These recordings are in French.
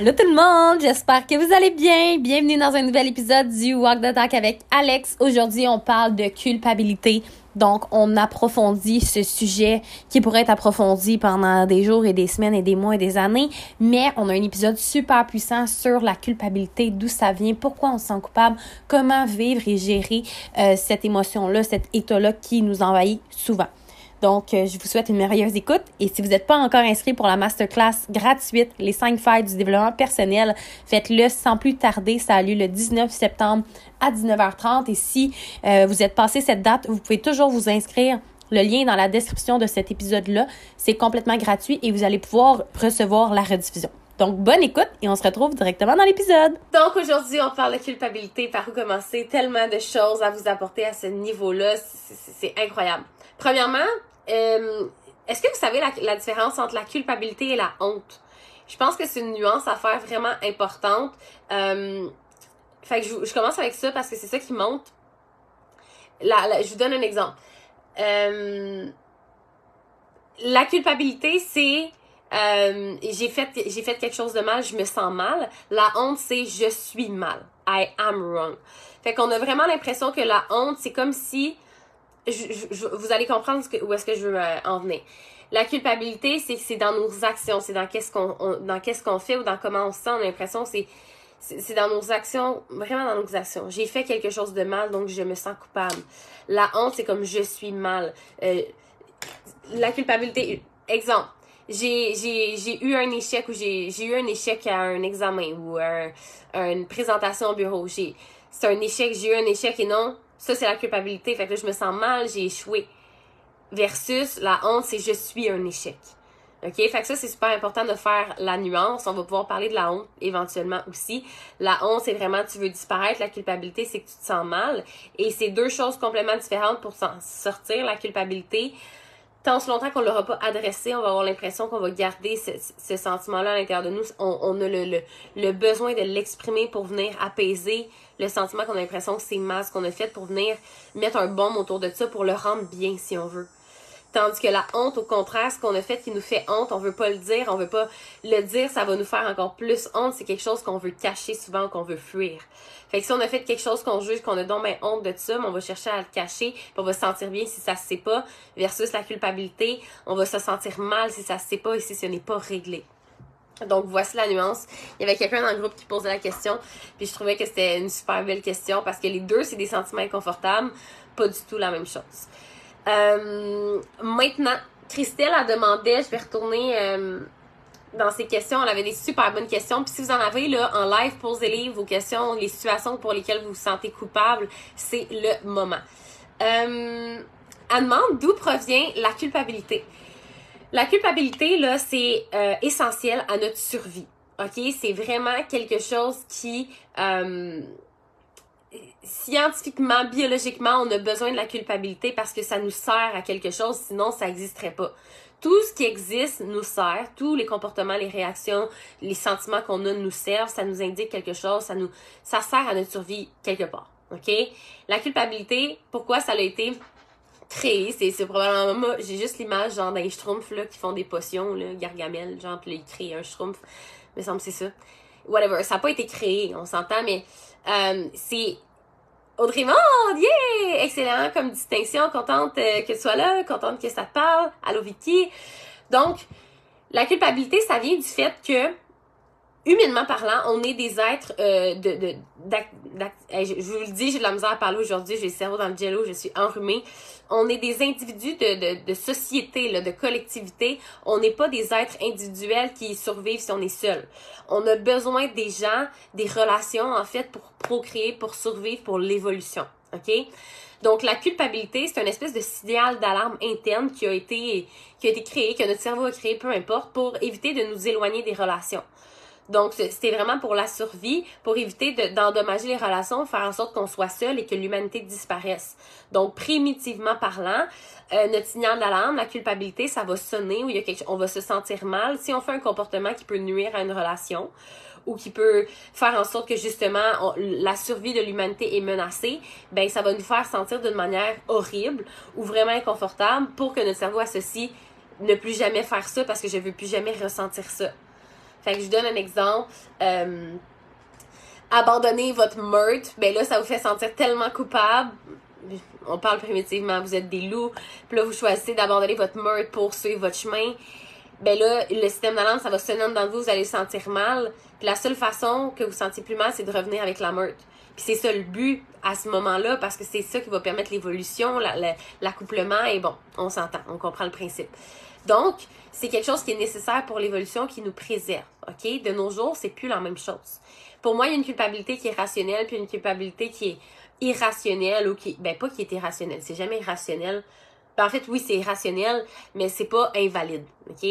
Hello tout le monde, j'espère que vous allez bien. Bienvenue dans un nouvel épisode du Walk the Talk avec Alex. Aujourd'hui, on parle de culpabilité. Donc, on approfondit ce sujet qui pourrait être approfondi pendant des jours et des semaines et des mois et des années. Mais on a un épisode super puissant sur la culpabilité, d'où ça vient, pourquoi on se sent coupable, comment vivre et gérer euh, cette émotion-là, cet état-là qui nous envahit souvent. Donc, euh, je vous souhaite une merveilleuse écoute. Et si vous n'êtes pas encore inscrit pour la masterclass gratuite, les 5 failles du développement personnel, faites-le sans plus tarder. Ça a lieu le 19 septembre à 19h30. Et si euh, vous êtes passé cette date, vous pouvez toujours vous inscrire. Le lien est dans la description de cet épisode-là. C'est complètement gratuit et vous allez pouvoir recevoir la rediffusion. Donc, bonne écoute et on se retrouve directement dans l'épisode. Donc, aujourd'hui, on parle de culpabilité. Par où commencer? Tellement de choses à vous apporter à ce niveau-là. C'est incroyable. Premièrement, euh, est-ce que vous savez la, différence entre la culpabilité et la honte? Je pense que c'est une nuance à faire vraiment importante. Euh, fait que je, commence avec ça parce que c'est ça qui monte. je vous donne un exemple. Euh, la culpabilité, c'est j'ai fait j'ai fait quelque chose de mal, je me sens mal. La honte, c'est je suis mal. I am wrong. Fait qu'on a vraiment l'impression que la honte, c'est comme si vous allez comprendre où est-ce que je veux euh, en venir. La culpabilité, c'est c'est dans nos actions, c'est dans qu'est-ce qu'on dans qu'est-ce qu'on fait ou dans comment on se sent. On a l'impression c'est c'est dans nos actions, vraiment dans nos actions. J'ai fait quelque chose de mal, donc je me sens coupable. La honte, c'est comme je suis mal. Euh, la culpabilité, exemple, j'ai, eu un échec ou j'ai, eu un échec à un examen ou un, une présentation au bureau. C'est un échec, j'ai eu un échec et non, ça, c'est la culpabilité. Fait que là, je me sens mal, j'ai échoué. Versus la honte, c'est je suis un échec. OK? Fait que ça, c'est super important de faire la nuance. On va pouvoir parler de la honte éventuellement aussi. La honte, c'est vraiment tu veux disparaître. La culpabilité, c'est que tu te sens mal. Et c'est deux choses complètement différentes pour s'en sortir. La culpabilité, tant ce longtemps qu'on l'aura pas adressé, on va avoir l'impression qu'on va garder ce, sentiment-là à l'intérieur de nous. On, a le, le, besoin de l'exprimer pour venir apaiser le sentiment qu'on a l'impression que c'est mal ce qu'on a fait pour venir mettre un bombe autour de ça pour le rendre bien si on veut. Tandis que la honte, au contraire, ce qu'on a fait qui nous fait honte, on veut pas le dire, on veut pas le dire, ça va nous faire encore plus honte. C'est quelque chose qu'on veut cacher souvent, qu'on veut fuir. Fait que si on a fait quelque chose qu'on juge, qu'on a donc honte de ça, mais on va chercher à le cacher, puis on va se sentir bien si ça se sait pas, versus la culpabilité, on va se sentir mal si ça se sait pas et si ce n'est pas réglé. Donc voici la nuance. Il y avait quelqu'un dans le groupe qui posait la question, puis je trouvais que c'était une super belle question parce que les deux, c'est des sentiments inconfortables, pas du tout la même chose. Euh, maintenant, Christelle a demandé, je vais retourner euh, dans ses questions, elle avait des super bonnes questions. Puis si vous en avez là en live, posez-les vos questions, les situations pour lesquelles vous vous sentez coupable, c'est le moment. Euh, elle demande d'où provient la culpabilité. La culpabilité, là, c'est euh, essentiel à notre survie. OK? C'est vraiment quelque chose qui scientifiquement, biologiquement, on a besoin de la culpabilité parce que ça nous sert à quelque chose, sinon ça n'existerait pas. Tout ce qui existe nous sert, tous les comportements, les réactions, les sentiments qu'on a nous servent, ça nous indique quelque chose, ça nous ça sert à notre survie quelque part. OK? La culpabilité, pourquoi ça a été créé, c'est probablement j'ai juste l'image genre d'un schtroumpf là qui font des potions là, Gargamel, genre puis il un schtroumpf, me semble c'est ça. Whatever, ça n'a pas été créé, on s'entend mais euh, c'est Audrey Monde, yeah! Excellent comme distinction, contente euh, que tu sois là, contente que ça te parle. Allô Vicky. Donc, la culpabilité, ça vient du fait que humainement parlant, on est des êtres euh, de, de je, vous le dis, j'ai de la misère à parler aujourd'hui, j'ai le cerveau dans le jello, je suis enrhumée. On est des individus de, de, de société, là, de collectivité. On n'est pas des êtres individuels qui survivent si on est seul. On a besoin des gens, des relations, en fait, pour procréer, pour survivre, pour l'évolution. OK? Donc, la culpabilité, c'est une espèce de signal d'alarme interne qui a été, qui a été créé, que notre cerveau a créé, peu importe, pour éviter de nous éloigner des relations. Donc, c'était vraiment pour la survie, pour éviter d'endommager les relations, faire en sorte qu'on soit seul et que l'humanité disparaisse. Donc, primitivement parlant, euh, notre signal d'alarme, la culpabilité, ça va sonner ou il y a quelque, on va se sentir mal si on fait un comportement qui peut nuire à une relation ou qui peut faire en sorte que justement la survie de l'humanité est menacée, ben ça va nous faire sentir d'une manière horrible ou vraiment inconfortable pour que notre cerveau associe ne plus jamais faire ça parce que je veux plus jamais ressentir ça. Fait que je donne un exemple. Euh, abandonner votre meurtre, ben là, ça vous fait sentir tellement coupable. On parle primitivement, vous êtes des loups. Puis là, vous choisissez d'abandonner votre meurtre pour suivre votre chemin. Ben là, le système d'alarme, ça va sonner dans vous, vous allez sentir mal. Puis la seule façon que vous sentiez plus mal, c'est de revenir avec la meurtre. Puis c'est ça le but à ce moment-là, parce que c'est ça qui va permettre l'évolution, l'accouplement, et bon, on s'entend, on comprend le principe. Donc, c'est quelque chose qui est nécessaire pour l'évolution, qui nous préserve. OK? De nos jours, c'est plus la même chose. Pour moi, il y a une culpabilité qui est rationnelle, puis une culpabilité qui est irrationnelle, ou qui, ben, pas qui est irrationnelle, c'est jamais irrationnel. Ben, en fait, oui, c'est irrationnel, mais c'est pas invalide. OK?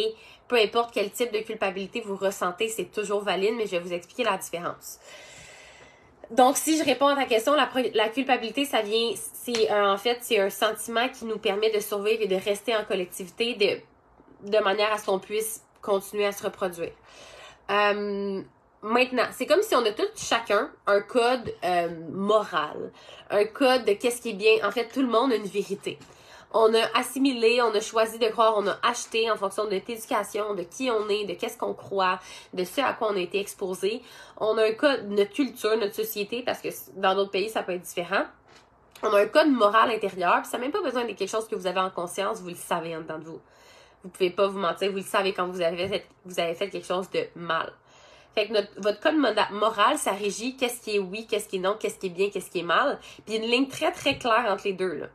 Peu importe quel type de culpabilité vous ressentez, c'est toujours valide, mais je vais vous expliquer la différence. Donc, si je réponds à ta question, la, culpabilité, ça vient, c'est en fait, c'est un sentiment qui nous permet de survivre et de rester en collectivité, de de manière à ce qu'on puisse continuer à se reproduire. Euh, maintenant, c'est comme si on a tous chacun un code euh, moral, un code de qu'est-ce qui est bien. En fait, tout le monde a une vérité. On a assimilé, on a choisi de croire, on a acheté en fonction de notre éducation, de qui on est, de qu'est-ce qu'on croit, de ce à quoi on a été exposé. On a un code, notre culture, notre société, parce que dans d'autres pays, ça peut être différent. On a un code moral intérieur, puis ça n'a même pas besoin de quelque chose que vous avez en conscience, vous le savez en dedans de vous. Vous pouvez pas vous mentir, vous le savez quand vous avez fait, vous avez fait quelque chose de mal. Fait que notre, votre code moral, ça régit qu'est-ce qui est oui, qu'est-ce qui est non, qu'est-ce qui est bien, qu'est-ce qui est mal. Puis il y a une ligne très très claire entre les deux. Là.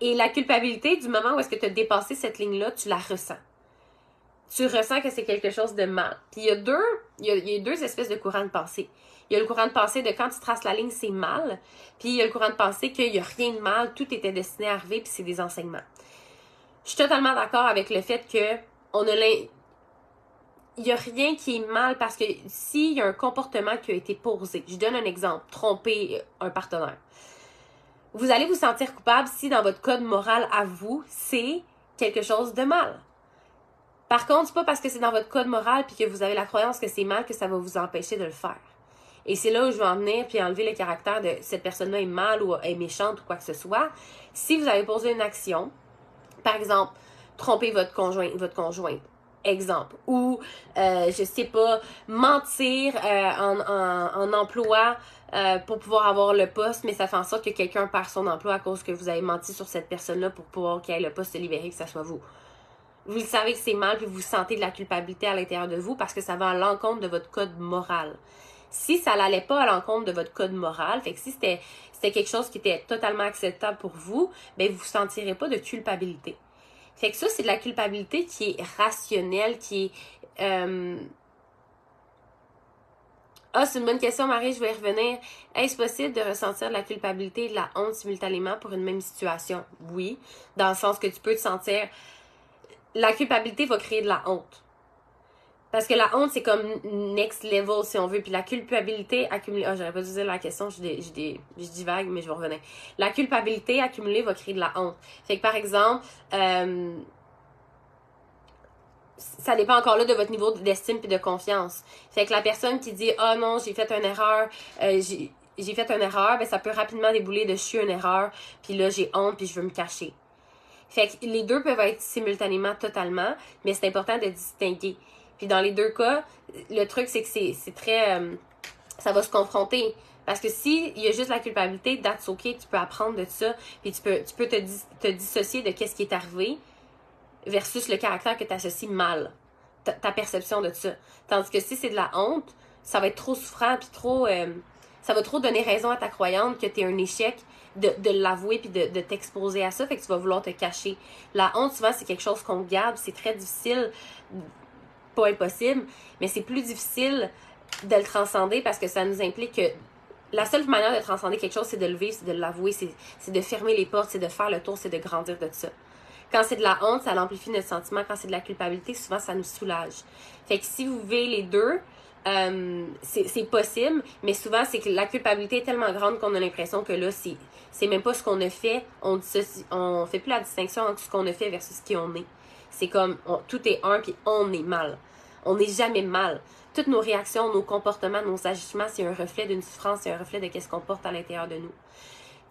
Et la culpabilité, du moment où est-ce que tu as dépassé cette ligne-là, tu la ressens. Tu ressens que c'est quelque chose de mal. Puis il y a deux, il y a, il y a deux espèces de courants de pensée. Il y a le courant de pensée de quand tu traces la ligne, c'est mal. Puis il y a le courant de pensée qu'il n'y a rien de mal, tout était destiné à arriver, puis c'est des enseignements. Je suis totalement d'accord avec le fait que on a il n'y a rien qui est mal parce que s'il y a un comportement qui a été posé, je donne un exemple, tromper un partenaire. Vous allez vous sentir coupable si dans votre code moral à vous, c'est quelque chose de mal. Par contre, c'est pas parce que c'est dans votre code moral puis que vous avez la croyance que c'est mal que ça va vous empêcher de le faire. Et c'est là où je veux en venir puis enlever le caractère de cette personne-là est mal ou est méchante ou quoi que ce soit. Si vous avez posé une action, par exemple, tromper votre conjoint, votre conjointe. Exemple. Ou, euh, je sais pas, mentir euh, en, emploi euh, pour pouvoir avoir le poste, mais ça fait en sorte que quelqu'un perd son emploi à cause que vous avez menti sur cette personne-là pour pouvoir qu'il ait le poste libéré, que ce soit vous. Vous savez que c'est mal, puis vous sentez de la culpabilité à l'intérieur de vous parce que ça va à l'encontre de votre code moral. Si ça n'allait pas à l'encontre de votre code moral, fait que si c'était quelque chose qui était totalement acceptable pour vous, ben vous ne sentirez pas de culpabilité. Fait que ça, c'est de la culpabilité qui est rationnelle, qui est... Euh, ah, c'est une bonne question, Marie, je vais y revenir. Est-ce possible de ressentir de la culpabilité et de la honte simultanément pour une même situation? Oui, dans le sens que tu peux te sentir... La culpabilité va créer de la honte. Parce que la honte, c'est comme next level, si on veut. Puis la culpabilité accumulée. Ah, j'aurais pas dû dire la question, je, dis, je vague, mais je vais revenir. La culpabilité accumulée va créer de la honte. Fait que par exemple, euh, ça dépend encore là de votre niveau d'estime et de confiance. Fait que la personne qui dit Ah oh non, j'ai fait une erreur, euh, j'ai fait une erreur, ben ça peut rapidement débouler de je suis une erreur, puis là j'ai honte, puis je veux me cacher. Fait que les deux peuvent être simultanément totalement, mais c'est important de distinguer. Puis dans les deux cas, le truc, c'est que c'est très... Euh, ça va se confronter. Parce que si il y a juste la culpabilité, that's ok, tu peux apprendre de ça, puis tu peux, tu peux te, te dissocier de qu'est-ce qui est arrivé versus le caractère que tu associes mal, ta, perception de ça. Tandis que si c'est de la honte, ça va être trop souffrant, puis trop... Euh, ça va trop donner raison à ta croyante que tu es un échec de, de l'avouer puis de, de t'exposer à ça, fait que tu vas vouloir te cacher. La honte, souvent, c'est quelque chose qu'on garde, c'est très difficile pas impossible, mais c'est plus difficile de le transcender parce que ça nous implique que la seule manière de transcender quelque chose, c'est de le vivre, c'est de l'avouer, c'est de fermer les portes, c'est de faire le tour, c'est de grandir de ça. Quand c'est de la honte, ça amplifie notre sentiment. Quand c'est de la culpabilité, souvent, ça nous soulage. Fait que si vous vivez les deux, euh, c'est possible, mais souvent, c'est que la culpabilité est tellement grande qu'on a l'impression que là, c'est même pas ce qu'on a fait. On on fait plus la distinction entre ce qu'on a fait versus ce qui on est. C'est comme tout est un puis on est mal. On n'est jamais mal. Toutes nos réactions, nos comportements, nos agissements, c'est un reflet d'une souffrance, c'est un reflet de ce qu'on porte à l'intérieur de nous.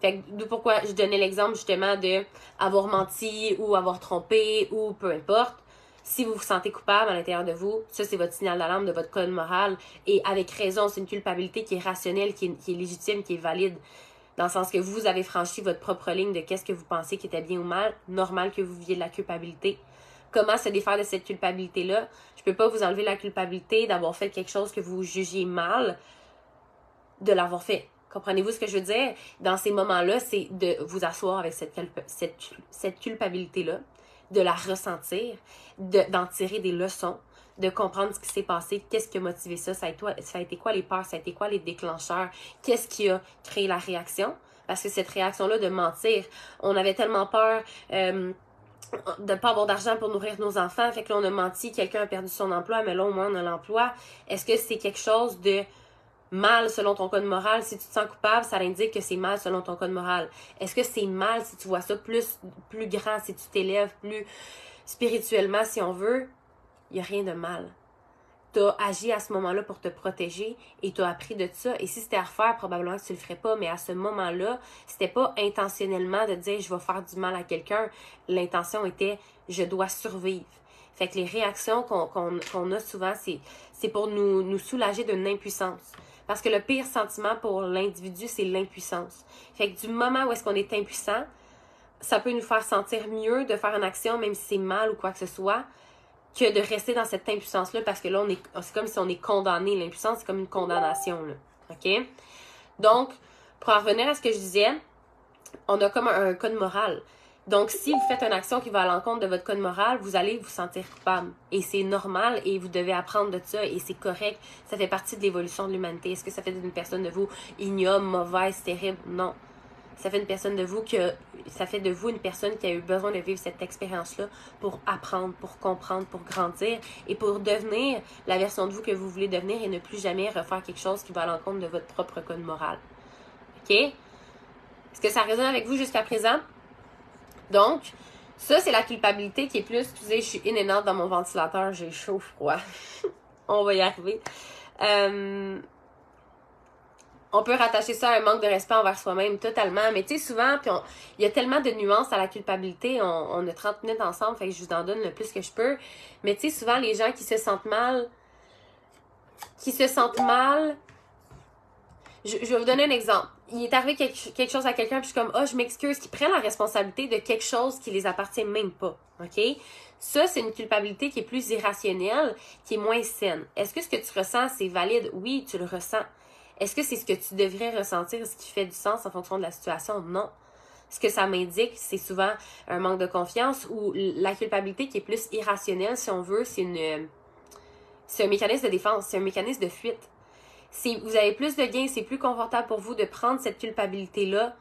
Fait que pourquoi je donnais l'exemple justement de avoir menti ou avoir trompé ou peu importe. Si vous vous sentez coupable à l'intérieur de vous, ça c'est votre signal d'alarme de votre code moral et avec raison, c'est une culpabilité qui est rationnelle, qui est, qui est légitime, qui est valide dans le sens que vous avez franchi votre propre ligne de qu'est-ce que vous pensez qui était bien ou mal, normal que vous viviez de la culpabilité. Comment se défaire de cette culpabilité-là? Je peux pas vous enlever la culpabilité d'avoir fait quelque chose que vous jugiez mal, de l'avoir fait. Comprenez-vous ce que je veux dire? Dans ces moments-là, c'est de vous asseoir avec cette, culpabilité-là, de la ressentir, d'en tirer des leçons, de comprendre ce qui s'est passé, qu'est-ce qui a motivé ça, ça a, été, ça a été quoi les peurs, ça a été quoi les déclencheurs, qu'est-ce qui a créé la réaction? Parce que cette réaction-là de mentir, on avait tellement peur euh, de ne pas avoir d'argent pour nourrir nos enfants, fait que là on a menti, quelqu'un a perdu son emploi, mais là au moins on a l'emploi. Est-ce que c'est quelque chose de mal selon ton code moral? Si tu te sens coupable, ça indique que c'est mal selon ton code moral. Est-ce que c'est mal si tu vois ça plus, plus grand, si tu t'élèves plus spirituellement, si on veut? Il n'y a rien de mal. Tu as agi à ce moment-là pour te protéger et tu as appris de ça. Et si c'était à refaire, probablement que tu le ferais pas. Mais à ce moment-là, c'était pas intentionnellement de dire je vais faire du mal à quelqu'un. L'intention était je dois survivre. Fait que les réactions qu'on a souvent, c'est pour nous, nous soulager d'une impuissance. Parce que le pire sentiment pour l'individu, c'est l'impuissance. Fait que du moment où est-ce qu'on est impuissant, ça peut nous faire sentir mieux de faire une action, même si c'est mal ou quoi que ce soit, que de rester dans cette impuissance-là, parce que là, on est, c'est comme si on est condamné. L'impuissance, c'est comme une condamnation. OK? Donc, pour en revenir à ce que je disais, on a comme un code moral. Donc, si vous faites une action qui va à l'encontre de votre code moral, vous allez vous sentir coupable. Et c'est normal et vous devez apprendre de ça et c'est correct. Ça fait partie de l'évolution de l'humanité. Est-ce que ça fait d'une personne de vous ignoble, mauvaise, terrible? Non. Ça fait une personne de vous que, ça fait de vous une personne qui a eu besoin de vivre cette expérience-là pour apprendre, pour comprendre, pour grandir et pour devenir la version de vous que vous voulez devenir et ne plus jamais refaire quelque chose qui va à l'encontre de votre propre code moral. OK? Est-ce que ça résonne avec vous jusqu'à présent? Donc, ça, c'est la culpabilité qui est plus, sais, je suis in dans mon ventilateur, j'ai chaud, froid. on va y arriver. Euh, on peut rattacher ça à un manque de respect envers soi-même totalement, mais tu sais, souvent, puis il y a tellement de nuances à la culpabilité, on, a 30 minutes ensemble, fait que je vous en donne le plus que je peux. Mais tu sais, souvent, les gens qui se sentent mal, qui se sentent mal, je, je vais vous donner un exemple il est arrivé quelque, chose à quelqu'un, puis je suis comme, oh, je m'excuse, qui prennent la responsabilité de quelque chose qui les appartient même pas. OK? Ça, c'est une culpabilité qui est plus irrationnelle, qui est moins saine. Est-ce que ce que tu ressens, c'est valide? Oui, tu le ressens. Est-ce que c'est ce que tu devrais ressentir, ce qui fait du sens en fonction de la situation? Non. Ce que ça m'indique, c'est souvent un manque de confiance ou la culpabilité qui est plus irrationnelle, si on veut, c'est une, c'est un mécanisme de défense, c'est un mécanisme de fuite si vous avez plus de gains, c'est plus confortable pour vous de prendre cette culpabilité-là,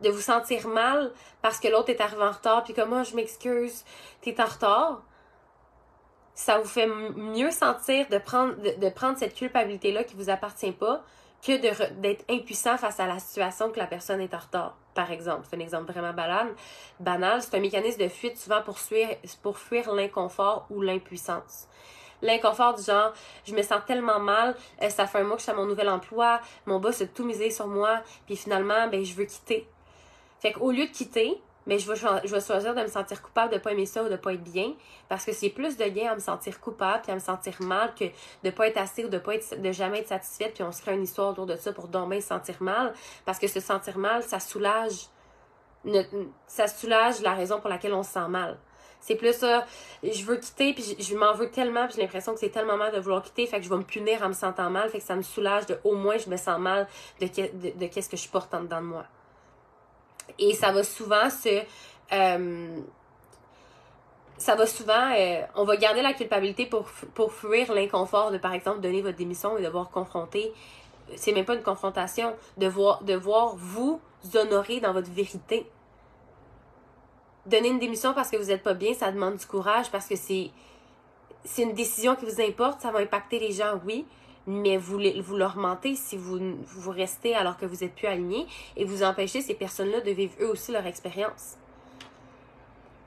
de vous sentir mal parce que l'autre est arrivé en retard, puis comme moi, oh, je m'excuse, t'es en retard. Ça vous fait mieux sentir de prendre, de, prendre cette culpabilité-là qui vous appartient pas que d'être impuissant face à la situation que la personne est en retard. Par exemple, c'est un exemple vraiment banal. Banal, c'est un mécanisme de fuite souvent pour fuir, l'inconfort ou l'impuissance l'inconfort du genre, je me sens tellement mal, euh, ça fait un mois que je suis à mon nouvel emploi, mon boss a tout misé sur moi, puis finalement, ben, je veux quitter. Fait qu'au lieu de quitter, mais je vais, choisir de me sentir coupable de pas aimer ça ou de pas être bien parce que c'est plus de gain à me sentir coupable puis à me sentir mal que de pas être assez ou de pas être de jamais être satisfaite puis on se crée une histoire autour de ça pour demain se sentir mal parce que se sentir mal ça soulage ça soulage la raison pour laquelle on se sent mal c'est plus ça, je veux quitter, puis je, m'en veux tellement, puis j'ai l'impression que c'est tellement mal de vouloir quitter, fait que je vais me punir en me sentant mal, fait que ça me soulage de au moins je me sens mal de, de, qu'est-ce que je porte en dedans de moi. Et ça va souvent se... Euh, ça va souvent, euh, on va garder la culpabilité pour, pour fuir l'inconfort de, par exemple, donner votre démission et devoir confronter c'est même pas une confrontation, de voir, de voir vous honorer dans votre vérité. Donner une démission parce que vous n'êtes pas bien, ça demande du courage parce que c'est c'est une décision qui vous importe, ça va impacter les gens, oui, mais vous, leur mentez si vous, vous restez alors que vous êtes plus aligné et vous empêchez ces personnes-là de vivre eux aussi leur expérience.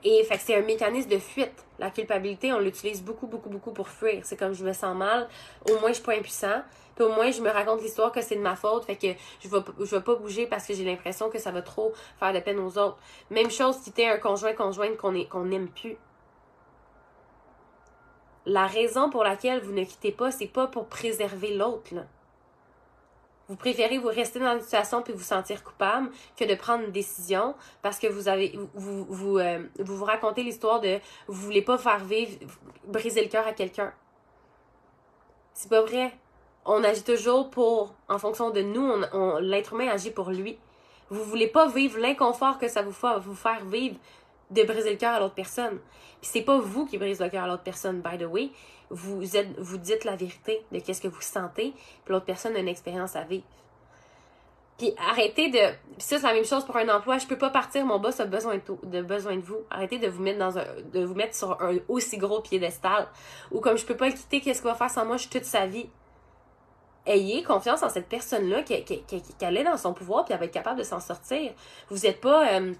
Et c'est un mécanisme de fuite. La culpabilité, on l'utilise beaucoup, beaucoup, beaucoup pour fuir. C'est comme je me sens mal, au moins je suis pas impuissant. Puis au moins je me raconte l'histoire que c'est de ma faute. Fait que je vais, je vais pas bouger parce que j'ai l'impression que ça va trop faire de peine aux autres. Même chose quitter un conjoint, conjointe qu'on n'aime plus. La raison pour laquelle vous ne quittez pas, c'est pas pour préserver l'autre. Vous préférez vous rester dans une situation puis vous sentir coupable que de prendre une décision parce que vous avez euh, vous, racontez l'histoire de vous voulez pas faire vivre briser le cœur à quelqu'un. C'est pas vrai. On agit toujours pour en fonction de nous, l'être humain agit pour lui. Vous voulez pas vivre l'inconfort que ça vous fait vous faire vivre de briser le cœur à l'autre personne. Puis c'est pas vous qui brisez le cœur à l'autre personne, by the way vous, êtes, vous dites la vérité de qu'est-ce que vous sentez, puis l'autre personne a une expérience à vivre. Puis arrêtez de. Puis ça, c'est la même chose pour un emploi. Je peux pas partir, mon boss a besoin de, vous. Arrêtez de vous mettre dans un. de vous mettre sur un aussi gros piédestal. Ou comme je peux pas le quitter, qu'est-ce qu'il va faire sans moi? Toute sa vie. Ayez confiance en cette personne-là qui, est dans son pouvoir puis elle va être capable de s'en sortir. Vous n'êtes pas. Euh,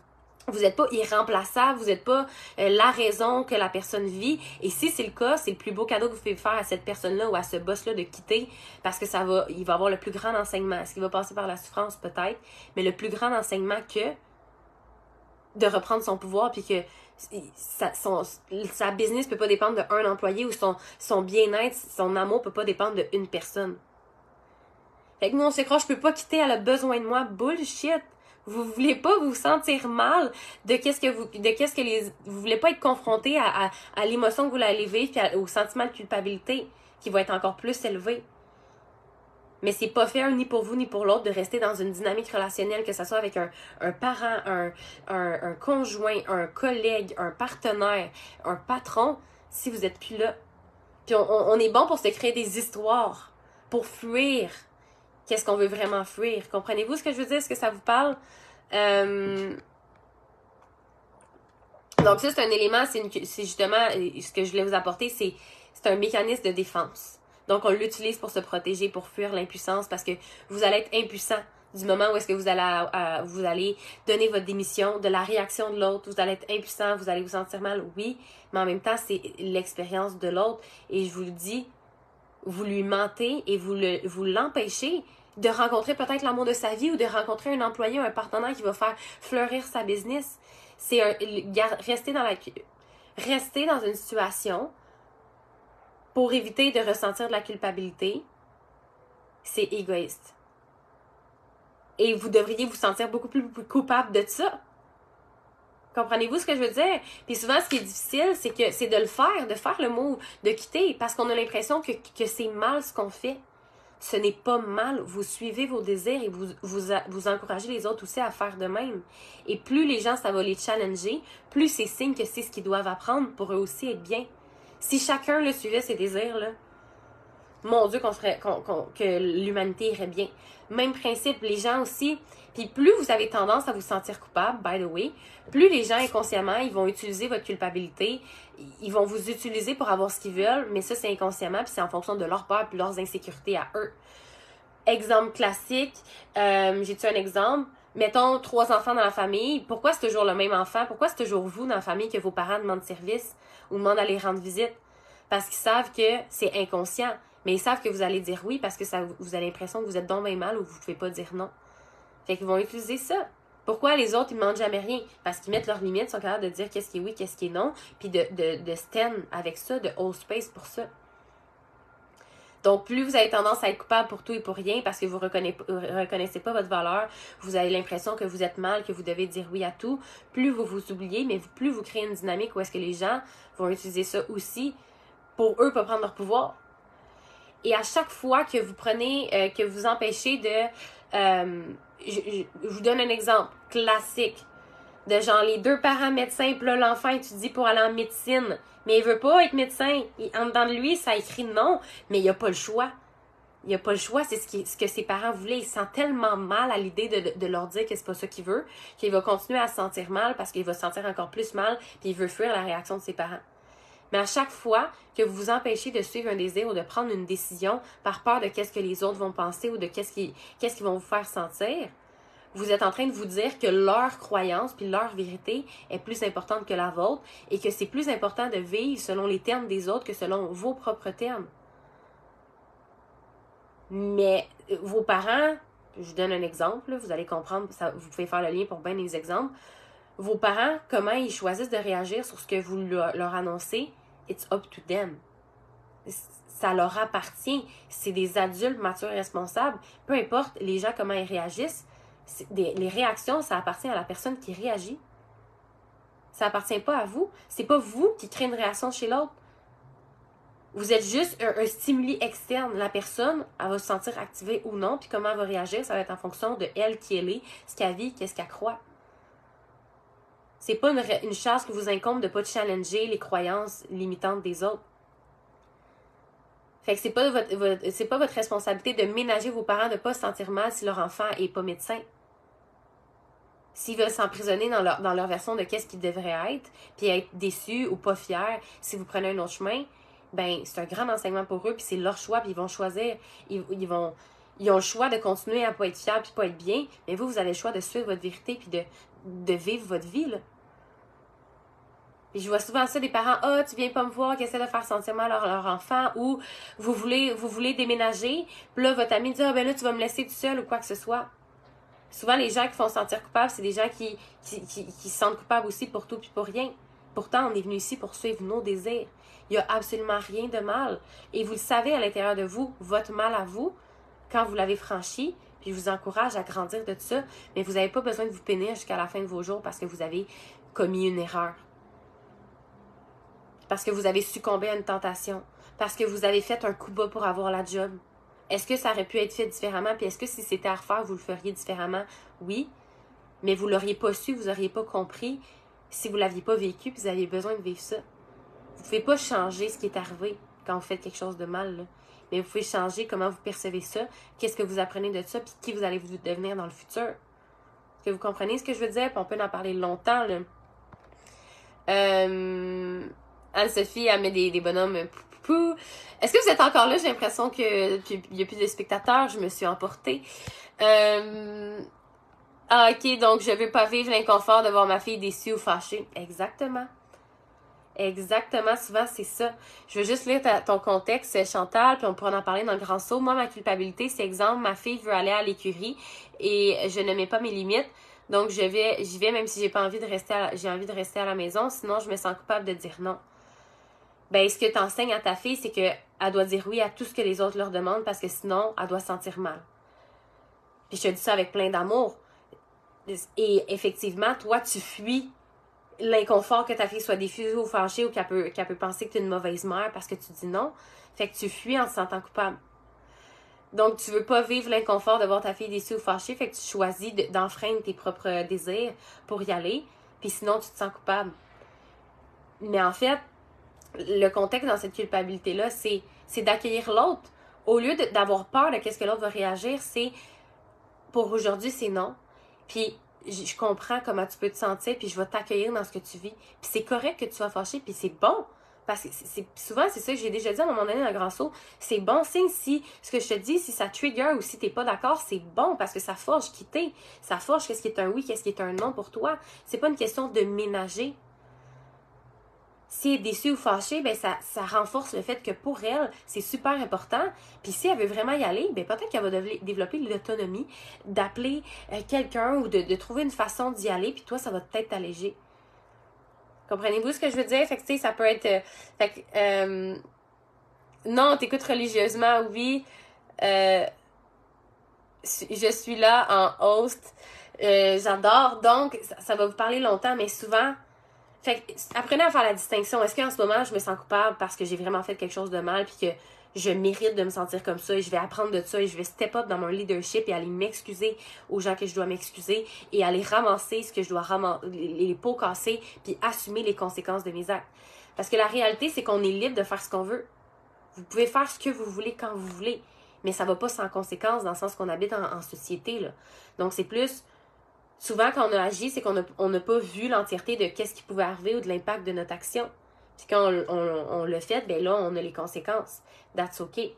vous n'êtes pas irremplaçable, vous n'êtes pas euh, la raison que la personne vit. Et si c'est le cas, c'est le plus beau cadeau que vous pouvez faire à cette personne-là ou à ce boss-là de quitter parce que ça va, il va avoir le plus grand enseignement. Est-ce qu'il va passer par la souffrance? Peut-être. Mais le plus grand enseignement que de reprendre son pouvoir puis que sa, son, sa business peut pas dépendre d'un employé ou son, bien-être, son amour peut pas dépendre d'une personne. Fait que nous, on se croit, je peux pas quitter, elle a besoin de moi. Bullshit! Vous voulez pas vous sentir mal de qu'est-ce que vous, de qu'est-ce que les, vous voulez pas être confronté à, à, l'émotion que vous allez vivre puis au sentiment de culpabilité qui va être encore plus élevé. Mais c'est pas fait ni pour vous ni pour l'autre de rester dans une dynamique relationnelle, que ce soit avec un, un parent, un, un, un, conjoint, un collègue, un partenaire, un patron, si vous êtes plus là. Puis on, on est bon pour se créer des histoires, pour fuir qu'est-ce qu'on veut vraiment fuir? Comprenez-vous ce que je veux dire? Est-ce que ça vous parle? Euh, donc ça, c'est un élément, c'est justement ce que je voulais vous apporter, c'est un mécanisme de défense. Donc on l'utilise pour se protéger, pour fuir l'impuissance, parce que vous allez être impuissant du moment où est-ce que vous allez, vous allez donner votre démission, de la réaction de l'autre, vous allez être impuissant, vous allez vous sentir mal, oui, mais en même temps, c'est l'expérience de l'autre. Et je vous le dis, vous lui mentez et vous le, vous l'empêchez de rencontrer peut-être l'amour de sa vie ou de rencontrer un employé ou un partenaire qui va faire fleurir sa business. C'est rester dans la rester dans une situation pour éviter de ressentir de la culpabilité, c'est égoïste. Et vous devriez vous sentir beaucoup plus coupable de ça. Comprenez-vous ce que je veux dire? Puis souvent, ce qui est difficile, c'est que c'est de le faire, de faire le mot, de quitter, parce qu'on a l'impression que, que c'est mal ce qu'on fait ce n'est pas mal. Vous suivez vos désirs et vous, vous, vous encouragez les autres aussi à faire de même. Et plus les gens, ça va les challenger, plus c'est signe que c'est ce qu'ils doivent apprendre pour eux aussi être bien. Si chacun le suivait ses désirs, là, mon Dieu, qu'on ferait, que l'humanité irait bien. Même principe, les gens aussi. Puis plus vous avez tendance à vous sentir coupable, by the way, plus les gens inconsciemment, ils vont utiliser votre culpabilité, ils vont vous utiliser pour avoir ce qu'ils veulent, mais ça c'est inconsciemment, puis c'est en fonction de leur peur puis leurs insécurités à eux. Exemple classique, euh, j'ai-tu un exemple? Mettons trois enfants dans la famille, pourquoi c'est toujours le même enfant? Pourquoi c'est toujours vous dans la famille que vos parents demandent service ou demandent d'aller rendre visite? Parce qu'ils savent que c'est inconscient mais ils savent que vous allez dire oui parce que ça vous avez l'impression que vous êtes donc mal ou vous ne pouvez pas dire non. Fait qu'ils vont utiliser ça. Pourquoi les autres, ils ne demandent jamais rien? Parce qu'ils mettent leurs limites, sont capables de dire qu'est-ce qui est oui, qu'est-ce qui est non, puis de, de, de stand avec ça, de hold space pour ça. Donc, plus vous avez tendance à être coupable pour tout et pour rien parce que vous ne reconnaissez pas votre valeur, vous avez l'impression que vous êtes mal, que vous devez dire oui à tout, plus vous vous oubliez, mais plus vous créez une dynamique où est-ce que les gens vont utiliser ça aussi pour eux pour prendre leur pouvoir. Et à chaque fois que vous prenez, euh, que vous empêchez de... Euh, je, vous donne un exemple classique de genre les deux parents médecins, puis là l'enfant étudie pour aller en médecine, mais il veut pas être médecin. Il, en dedans de lui, ça écrit non, mais il a pas le choix. Il a pas le choix, c'est ce, que ses parents voulaient. Il se sent tellement mal à l'idée de, de, leur dire que c'est pas ça qu'il veut, qu'il va continuer à se sentir mal parce qu'il va se sentir encore plus mal, puis il veut fuir la réaction de ses parents. Mais à chaque fois que vous vous empêchez de suivre un désir ou de prendre une décision par peur de qu'est-ce que les autres vont penser ou de qu'est-ce qu'ils qu'est-ce vont vous faire sentir, vous êtes en train de vous dire que leur croyance puis leur vérité est plus importante que la vôtre et que c'est plus important de vivre selon les termes des autres que selon vos propres termes. Mais euh, vos parents, je vous donne un exemple, vous allez comprendre, ça, vous pouvez faire le lien pour bien des exemples. Vos parents, comment ils choisissent de réagir sur ce que vous leur annoncez, it's up to them. Ça leur appartient. C'est des adultes matures et responsables. Peu importe les gens comment ils réagissent, les réactions, ça appartient à la personne qui réagit. Ça appartient pas à vous. C'est pas vous qui créez une réaction chez l'autre. Vous êtes juste un, stimuli externe. La personne, elle va se sentir activée ou non, puis comment elle va réagir, ça va être en fonction de elle qui elle est, ce qu'elle vit, qu'est-ce qu'elle croit. C'est pas une, une charge qui vous incombe de pas challenger les croyances limitantes des autres. Fait que c'est pas votre, c'est pas votre responsabilité de ménager vos parents de pas se sentir mal si leur enfant est pas médecin. S'ils veulent s'emprisonner dans leur, dans leur version de qu'est-ce qu'ils devraient être, puis être déçus ou pas fiers si vous prenez un autre chemin, ben c'est un grand enseignement pour eux, puis c'est leur choix, puis ils vont choisir, ils, ils, vont ils ont le choix de continuer à pas être fiers puis pas être bien, mais vous vous avez le choix de suivre votre vérité puis de, de vivre votre vie là. Je vois souvent ça des parents, ah, tu viens pas me voir, qui essaient de faire sentir mal à leur enfant, ou vous voulez, déménager, puis là, votre ami dit, ah, ben là, tu vas me laisser tout seul ou quoi que ce soit. Souvent, les gens qui font sentir coupable, c'est des gens qui, qui, se sentent coupables aussi pour tout puis pour rien. Pourtant, on est venu ici pour suivre nos désirs. Il n'y a absolument rien de mal. Et vous le savez à l'intérieur de vous, votre mal à vous, quand vous l'avez franchi, puis je vous encourage à grandir de tout ça, mais vous n'avez pas besoin de vous pénir jusqu'à la fin de vos jours parce que vous avez commis une erreur parce que vous avez succombé à une tentation, parce que vous avez fait un coup bas pour avoir la job. Est-ce que ça aurait pu être fait différemment? Puis est-ce que si c'était à refaire, vous le feriez différemment? Oui. Mais vous l'auriez pas su, vous auriez pas compris si vous l'aviez pas vécu, puis vous aviez besoin de vivre ça. Vous pouvez pas changer ce qui est arrivé quand vous faites quelque chose de mal. Mais vous pouvez changer comment vous percevez ça, qu'est-ce que vous apprenez de ça, puis qui vous allez devenir dans le futur. Est-ce que vous comprenez ce que je veux dire? Puis on peut en parler longtemps. Là. Euh, Anne-Sophie, elle met des, des bonhommes pou, Est-ce que vous êtes encore là? J'ai l'impression qu'il n'y a plus de spectateurs. Je me suis emportée. Euh... Ah, ok, donc je veux pas vivre l'inconfort de voir ma fille déçue ou fâchée. Exactement. Exactement, souvent c'est ça. Je veux juste lire ton contexte, Chantal, puis on pourra en parler dans le grand saut. Moi, ma culpabilité, c'est exemple, ma fille veut aller à l'écurie et je ne mets pas mes limites. Donc je vais, j'y vais même si j'ai pas envie de rester, j'ai envie de rester à la maison. Sinon, je me sens coupable de dire non ben ce que tu enseignes à ta fille, c'est qu'elle doit dire oui à tout ce que les autres leur demandent parce que sinon, elle doit se sentir mal. Puis je te dis ça avec plein d'amour. Et effectivement, toi, tu fuis l'inconfort que ta fille soit diffusée ou fâchée ou qu'elle peut, qu'elle peut penser que tu es une mauvaise mère parce que tu dis non. Fait que tu fuis en te sentant coupable. Donc, tu veux pas vivre l'inconfort de voir ta fille déçue ou fâchée, fait que tu choisis d'enfreindre tes propres désirs pour y aller, puis sinon, tu te sens coupable. Mais en fait, le contexte dans cette culpabilité-là, c'est, c'est d'accueillir l'autre. Au lieu d'avoir peur de qu'est-ce que l'autre va réagir, c'est pour aujourd'hui, c'est non. Puis je comprends comment tu peux te sentir, puis je vais t'accueillir dans ce que tu vis. Puis c'est correct que tu sois fâché, puis c'est bon. Parce que c'est, souvent, c'est ça que j'ai déjà dit à un moment donné dans grand saut. C'est bon signe si ce que je te dis, si ça trigger ou si t'es pas d'accord, c'est bon parce que ça forge qui t'es. Ça forge qu'est-ce qui est un oui, qu'est-ce qui est un non pour toi. C'est pas une question de ménager si elle est déçue ou fâchée, ben ça, ça renforce le fait que pour elle, c'est super important. Puis si elle veut vraiment y aller, ben peut-être qu'elle va développer l'autonomie d'appeler euh, quelqu'un ou de, trouver une façon d'y aller, puis toi, ça va peut-être t'alléger. Comprenez-vous ce que je veux dire? Fait que, tu sais, ça peut être... Euh, fait que, euh, non, t'écoutes religieusement, oui. je suis là en host. J'adore. Donc, ça va vous parler longtemps, mais souvent fait apprenez à faire la distinction. Est-ce qu'en ce moment, je me sens coupable parce que j'ai vraiment fait quelque chose de mal puis que je mérite de me sentir comme ça et je vais apprendre de ça et je vais step up dans mon leadership et aller m'excuser aux gens que je dois m'excuser et aller ramasser ce que je dois ramasser, les pots cassés puis assumer les conséquences de mes actes? Parce que la réalité, c'est qu'on est libre de faire ce qu'on veut. Vous pouvez faire ce que vous voulez quand vous voulez. mais ça va pas sans conséquence dans le sens qu'on habite en, société. Là. Donc, c'est plus. Souvent, quand on a agi, c'est qu'on n'a on pas vu l'entièreté de qu'est-ce qui pouvait arriver ou de l'impact de notre action. Puis quand on, le fait, ben là, on a les conséquences. That's okay.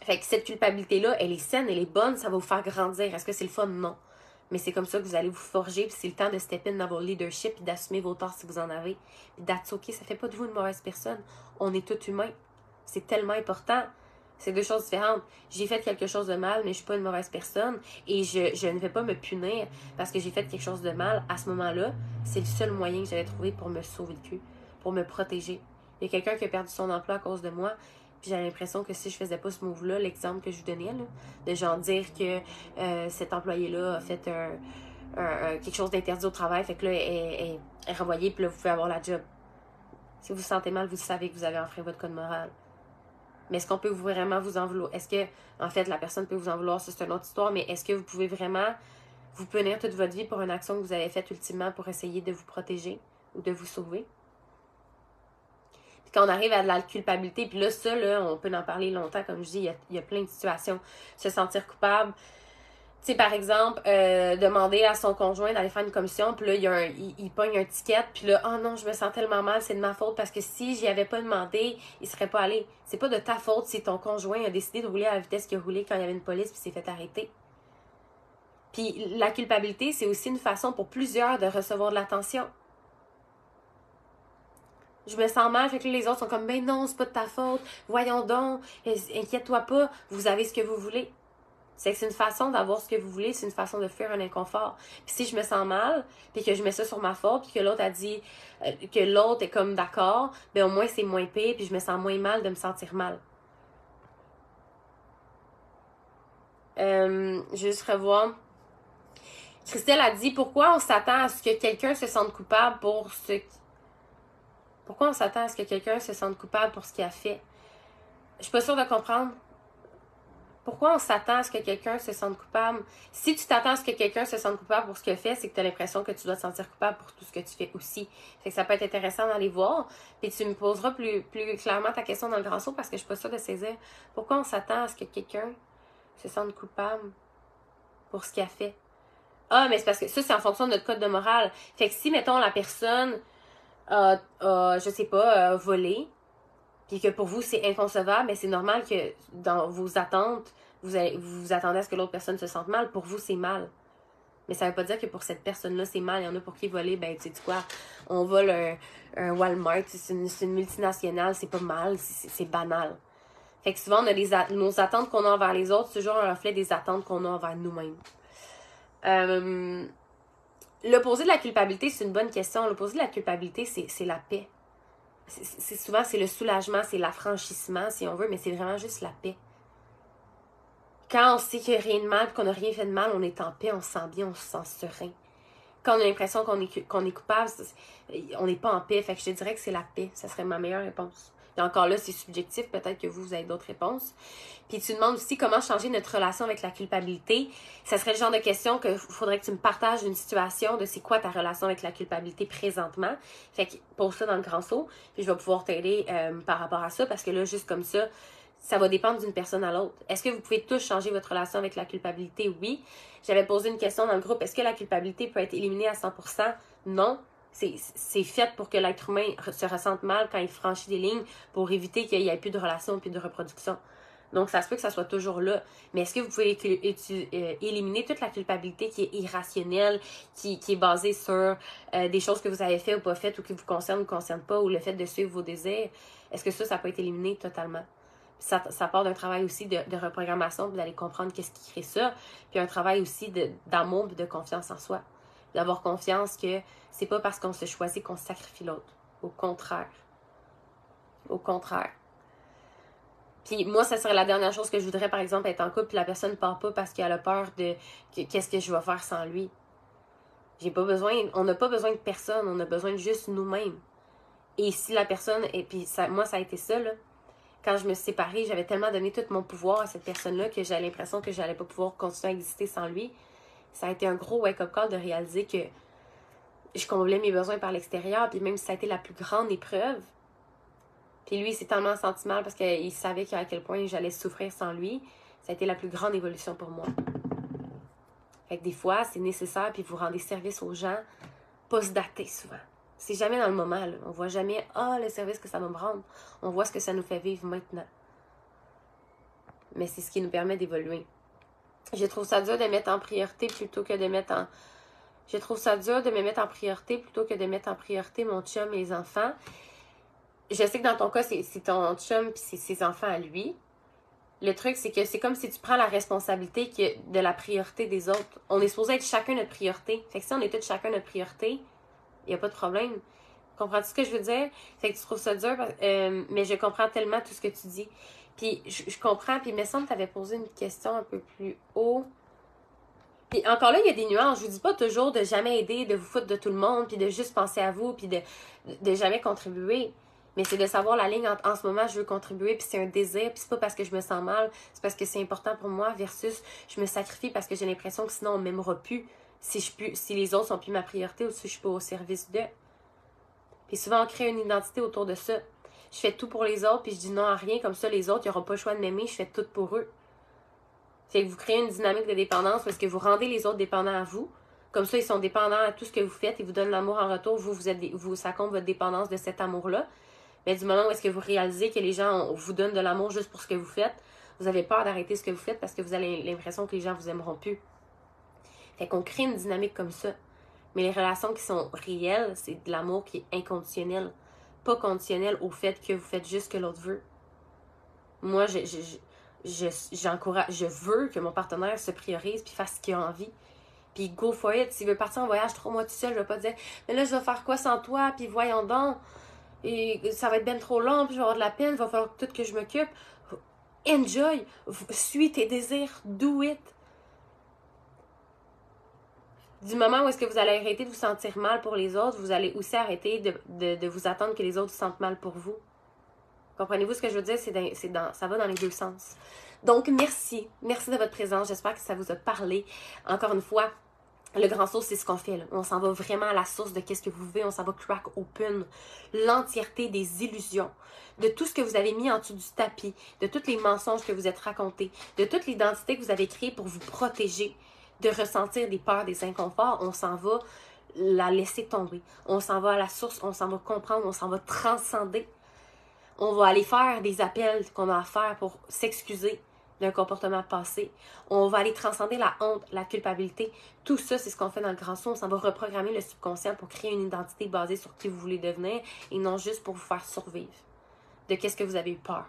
Fait que cette culpabilité-là, elle est saine, elle est bonne, ça va vous faire grandir. Est-ce que c'est le fun? Non. Mais c'est comme ça que vous allez vous forger, puis c'est le temps de step in dans vos leadership, puis d'assumer vos torts si vous en avez. Puis that's okay, ça fait pas de vous une mauvaise personne. On est tous humains. C'est tellement important. C'est deux choses différentes. J'ai fait quelque chose de mal, mais je suis pas une mauvaise personne. Et je, ne vais pas me punir parce que j'ai fait quelque chose de mal. À ce moment-là, c'est le seul moyen que j'avais trouvé pour me sauver le cul, pour me protéger. Il y a quelqu'un qui a perdu son emploi à cause de moi. Puis j'ai l'impression que si je faisais pas ce move-là, l'exemple que je vous donnais, là, de genre dire que euh, cet employé-là a fait un, quelque chose d'interdit au travail, fait que là, elle est renvoyée, puis là, vous pouvez avoir la job. Si vous vous sentez mal, vous savez que vous avez enfreint votre code moral. Mais est-ce qu'on peut vraiment vous en vouloir? Est-ce que, en fait, la personne peut vous en vouloir? c'est une autre histoire, mais est-ce que vous pouvez vraiment vous punir toute votre vie pour une action que vous avez faite ultimement pour essayer de vous protéger ou de vous sauver? Puis quand on arrive à de la culpabilité, puis là, ça, là, on peut en parler longtemps, comme je dis, il y a, il y a plein de situations. Se sentir coupable, sais, par exemple, euh, demander à son conjoint d'aller faire une commission, puis là, il, y un, pogne un ticket, puis là, oh non, je me sens tellement mal, c'est de ma faute, parce que si j'y avais pas demandé, il serait pas allé. C'est pas de ta faute si ton conjoint a décidé de rouler à la vitesse qu'il a roulé quand il y avait une police, puis s'est fait arrêter. Puis la culpabilité, c'est aussi une façon pour plusieurs de recevoir de l'attention. Je me sens mal, fait que les autres sont comme, ben non, c'est pas de ta faute, voyons donc, inquiète-toi pas, vous avez ce que vous voulez. C'est que c'est une façon d'avoir ce que vous voulez, c'est une façon de fuir un inconfort. Puis si je me sens mal, puis que je mets ça sur ma faute, puis que l'autre a dit euh, que l'autre est comme d'accord, ben au moins c'est moins pire, puis je me sens moins mal de me sentir mal. Euh, juste revoir. Christelle a dit pourquoi on s'attend à ce que quelqu'un se sente coupable pour ce Pourquoi on s'attend à ce que quelqu'un se sente coupable pour ce qu'il a fait? Je suis pas sûre de comprendre. Pourquoi on s'attend à ce que quelqu'un se sente coupable? Si tu t'attends à ce que quelqu'un se sente coupable pour ce qu'il fait, c'est que tu l'impression que tu dois te sentir coupable pour tout ce que tu fais aussi. Fait que ça peut être intéressant d'aller voir. Puis tu me poseras plus, clairement ta question dans le grand saut parce que je suis pas sûre de saisir. Pourquoi on s'attend à ce que quelqu'un se sente coupable pour ce qu'il a fait? Ah, mais c'est parce que ça, c'est en fonction de notre code de morale. Fait que si, mettons, la personne a, a je sais pas, a volé, puis que pour vous c'est inconcevable, mais c'est normal que dans vos attentes, vous, vous attendez à ce que l'autre personne se sente mal. Pour vous, c'est mal. Mais ça veut pas dire que pour cette personne-là, c'est mal. Il y en a pour qui voler, ben, tu sais quoi, on vole un, Walmart, c'est une, une, multinationale, c'est pas mal, c'est banal. Fait que souvent, on a nos attentes qu'on a envers les autres, c'est toujours un reflet des attentes qu'on a envers nous-mêmes. Euh, L'opposé de la culpabilité, c'est une bonne question. L'opposé de la culpabilité, c'est la paix c'est souvent c'est le soulagement, c'est l'affranchissement si on veut, mais c'est vraiment juste la paix. Quand on sait qu'il n'y a rien de mal, qu'on n'a rien fait de mal, on est en paix, on se sent bien, on se sent serein. Quand on a l'impression qu'on est, qu'on est coupable, on n'est pas en paix. Fait je te dirais que c'est la paix. Ça serait ma meilleure réponse. Et encore là, c'est subjectif. Peut-être que vous, vous avez d'autres réponses. Puis tu demandes aussi comment changer notre relation avec la culpabilité. Ça serait le genre de question que faudrait que tu me partages une situation de c'est quoi ta relation avec la culpabilité présentement. Fait que pour ça dans le grand saut. Puis je vais pouvoir t'aider euh, par rapport à ça parce que là, juste comme ça, ça va dépendre d'une personne à l'autre. Est-ce que vous pouvez tous changer votre relation avec la culpabilité? Oui. J'avais posé une question dans le groupe. Est-ce que la culpabilité peut être éliminée à 100%? Non c'est fait pour que l'être humain se ressente mal quand il franchit des lignes pour éviter qu'il n'y ait plus de relation plus de reproduction. Donc, ça se peut que ça soit toujours là. Mais est-ce que vous pouvez euh, éliminer toute la culpabilité qui est irrationnelle, qui, est basée sur euh, des choses que vous avez fait ou pas faites ou qui vous concernent ou ne concernent pas, ou le fait de suivre vos désirs? Est-ce que ça, ça peut être éliminé totalement? Ça, ça part d'un travail aussi de, de reprogrammation, d'aller comprendre qu'est-ce qui crée ça, puis un travail aussi d'amour et de confiance en soi d'avoir confiance que c'est pas parce qu'on se choisit qu'on sacrifie l'autre. Au contraire. Au contraire. Puis moi, ça serait la dernière chose que je voudrais, par exemple, être en couple, puis la personne ne part pas parce qu'elle a peur de qu'est-ce que je vais faire sans lui. J'ai pas besoin, on n'a pas besoin de personne, on a besoin de juste nous-mêmes. Et si la personne, et puis moi, ça a été ça, là. Quand je me suis séparée, j'avais tellement donné tout mon pouvoir à cette personne-là que j'avais l'impression que j'allais pas pouvoir continuer à exister sans lui ça a été un gros wake-up call de réaliser que je comblais mes besoins par l'extérieur, puis même ça a été la plus grande épreuve, Puis lui, il s'est tellement senti parce qu'il savait à quel point j'allais souffrir sans lui. Ça a été la plus grande évolution pour moi. Fait que des fois, c'est nécessaire, puis vous rendez service aux gens post-datés souvent. C'est jamais dans le moment, là. On voit jamais, ah, le service que ça va me rendre. On voit ce que ça nous fait vivre maintenant. Mais c'est ce qui nous permet d'évoluer. Je trouve ça dur de mettre en priorité plutôt que de mettre en. Je trouve ça dur de me mettre en priorité plutôt que de mettre en priorité mon chum et les enfants. Je sais que dans ton cas, c'est ton chum puis c'est ses enfants à lui. Le truc, c'est que c'est comme si tu prends la responsabilité de la priorité des autres. On est supposé être chacun notre priorité. Fait que si on est tous chacun notre priorité, il n'y a pas de problème. Comprends-tu ce que je veux dire? Fait que tu trouves ça dur, euh, mais je comprends tellement tout ce que tu dis. Puis je, comprends, puis il me semble que tu avais posé une question un peu plus haut. Puis encore là, il y a des nuances. Je vous dis pas toujours de jamais aider, de vous foutre de tout le monde, puis de juste penser à vous, puis de, de jamais contribuer. Mais c'est de savoir la ligne entre en ce moment, je veux contribuer, puis c'est un désir, puis c'est pas parce que je me sens mal, c'est parce que c'est important pour moi, versus je me sacrifie parce que j'ai l'impression que sinon on m'aimera plus si, je si les autres sont plus ma priorité ou si je suis pas au service d'eux. Puis souvent, on crée une identité autour de ça. Je fais tout pour les autres, puis je dis non à rien, comme ça, les autres, n'auront pas le choix de m'aimer, je fais tout pour eux. C'est que vous créez une dynamique de dépendance parce que vous rendez les autres dépendants à vous. Comme ça, ils sont dépendants à tout ce que vous faites, ils vous donnent l'amour en retour. Vous, vous êtes, vous, ça compte votre dépendance de cet amour-là. Mais du moment où est-ce que vous réalisez que les gens vous donnent de l'amour juste pour ce que vous faites, vous avez peur d'arrêter ce que vous faites parce que vous avez l'impression que les gens vous aimeront plus. Fait qu'on crée une dynamique comme ça. Mais les relations qui sont réelles, c'est de l'amour qui est inconditionnel. Pas conditionnel au fait que vous faites juste ce que l'autre veut. Moi, je, je, j'encourage, je veux que mon partenaire se priorise puis fasse ce qu'il a envie. Puis go for it. S'il veut partir en voyage trois mois tout seul, je vais pas dire Mais là, je vais faire quoi sans toi? Puis voyons donc et ça va être bien trop long, puis je vais avoir de la peine, il va falloir tout que je m'occupe. Enjoy, suis tes désirs, do it. Du moment où est-ce que vous allez arrêter de vous sentir mal pour les autres, vous allez aussi arrêter de, vous attendre que les autres se sentent mal pour vous. Comprenez-vous ce que je veux dire? C'est dans, ça va dans les deux sens. Donc, merci. Merci de votre présence. J'espère que ça vous a parlé. Encore une fois, le grand saut, c'est ce qu'on fait. On s'en va vraiment à la source de qu'est-ce que vous voulez. On s'en va crack open l'entièreté des illusions, de tout ce que vous avez mis en dessous du tapis, de tous les mensonges que vous êtes racontés, de toute l'identité que vous avez créée pour vous protéger, de ressentir des peurs, des inconforts. On s'en va la laisser tomber. On s'en va à la source, on s'en va comprendre, on s'en va transcender. On va aller faire des appels qu'on a à faire pour s'excuser, d'un comportement passé. On va aller transcender la honte, la culpabilité. Tout ça, c'est ce qu'on fait dans le grand son. On va reprogrammer le subconscient pour créer une identité basée sur qui vous voulez devenir et non juste pour vous faire survivre de qu'est-ce que vous avez eu peur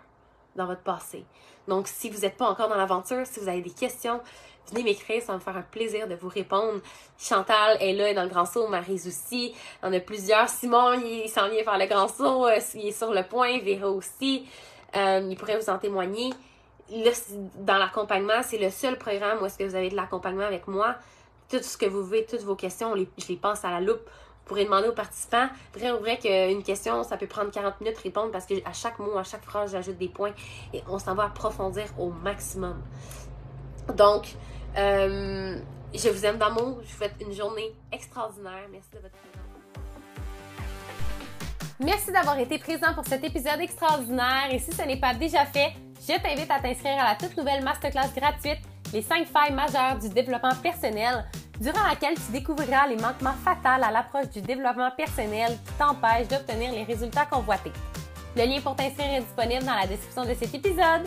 dans votre passé. Donc, si vous n'êtes pas encore dans l'aventure, si vous avez des questions, venez m'écrire, ça va me faire un plaisir de vous répondre. Chantal est là, dans le Grand Saut, Marie aussi. Il y en a plusieurs. Simon, il s'en vient faire le Grand Saut, euh, il est sur le point, Véro aussi. Euh, il pourrait vous en témoigner là, dans l'accompagnement, c'est le seul programme où est-ce que vous avez de l'accompagnement avec moi. Tout ce que vous voulez, toutes vos questions, je les passe à la loupe. Vous pourrez demander aux participants. Vrai ou vrai qu'une question, ça peut prendre 40 minutes de répondre parce qu'à chaque mot, à chaque phrase, j'ajoute des points et on s'en va approfondir au maximum. Donc, euh, je vous aime d'amour. Je vous souhaite une journée extraordinaire. Merci de votre présence. Merci d'avoir été présent pour cet épisode extraordinaire et si ce n'est pas déjà fait, je t'invite à t'inscrire à la toute nouvelle masterclass gratuite Les 5 failles majeures du développement personnel, durant laquelle tu découvriras les manquements fatals à l'approche du développement personnel qui t'empêchent d'obtenir les résultats convoités. Le lien pour t'inscrire est disponible dans la description de cet épisode.